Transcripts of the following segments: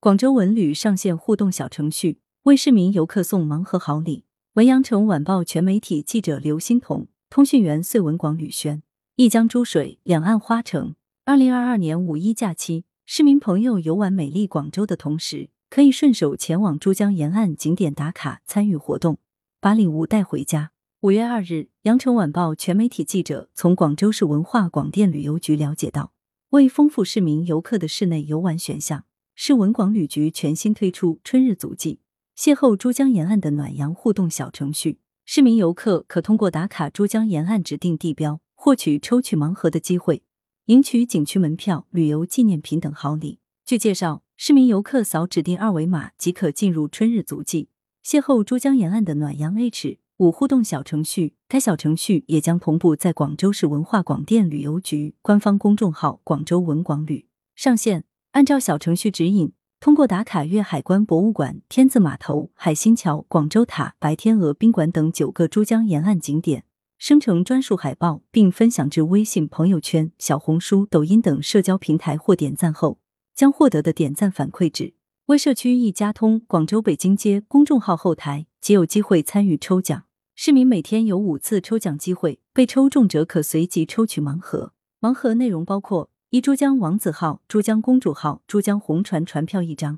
广州文旅上线互动小程序，为市民游客送盲盒好礼。文阳城晚报全媒体记者刘欣彤，通讯员穗文广吕轩。一江珠水，两岸花城。二零二二年五一假期，市民朋友游玩美丽广州的同时，可以顺手前往珠江沿岸景点打卡参与活动，把礼物带回家。五月二日，羊城晚报全媒体记者从广州市文化广电旅游局了解到，为丰富市民游客的室内游玩选项，市文广旅局全新推出“春日足迹”，邂逅珠江沿岸的暖阳互动小程序。市民游客可通过打卡珠江沿岸指定地标，获取抽取盲盒的机会。赢取景区门票、旅游纪念品等好礼。据介绍，市民游客扫指定二维码即可进入春日足迹，邂逅珠江沿岸的暖阳 H 五互动小程序。该小程序也将同步在广州市文化广电旅游局官方公众号“广州文广旅”上线。按照小程序指引，通过打卡粤海关博物馆、天字码头、海心桥、广州塔、白天鹅宾馆等九个珠江沿岸景点。生成专属海报，并分享至微信朋友圈、小红书、抖音等社交平台或点赞后，将获得的点赞反馈值微社区一家通广州北京街公众号后台，即有机会参与抽奖。市民每天有五次抽奖机会，被抽中者可随即抽取盲盒。盲盒内容包括：一、珠江王子号、珠江公主号、珠江红船船票一张；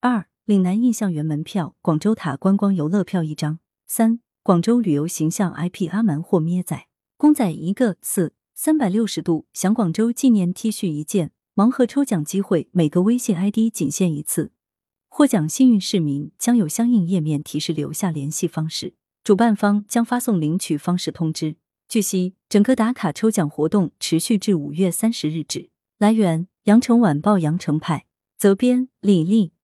二、岭南印象园门票、广州塔观光游乐票一张；三。广州旅游形象 IP 阿蛮或咩仔公仔一个，四三百六十度享广州纪念 T 恤一件。盲盒抽奖机会，每个微信 ID 仅限一次。获奖幸运市民将有相应页面提示留下联系方式，主办方将发送领取方式通知。据悉，整个打卡抽奖活动持续至五月三十日止。来源：羊城晚报羊城派，责编：李丽。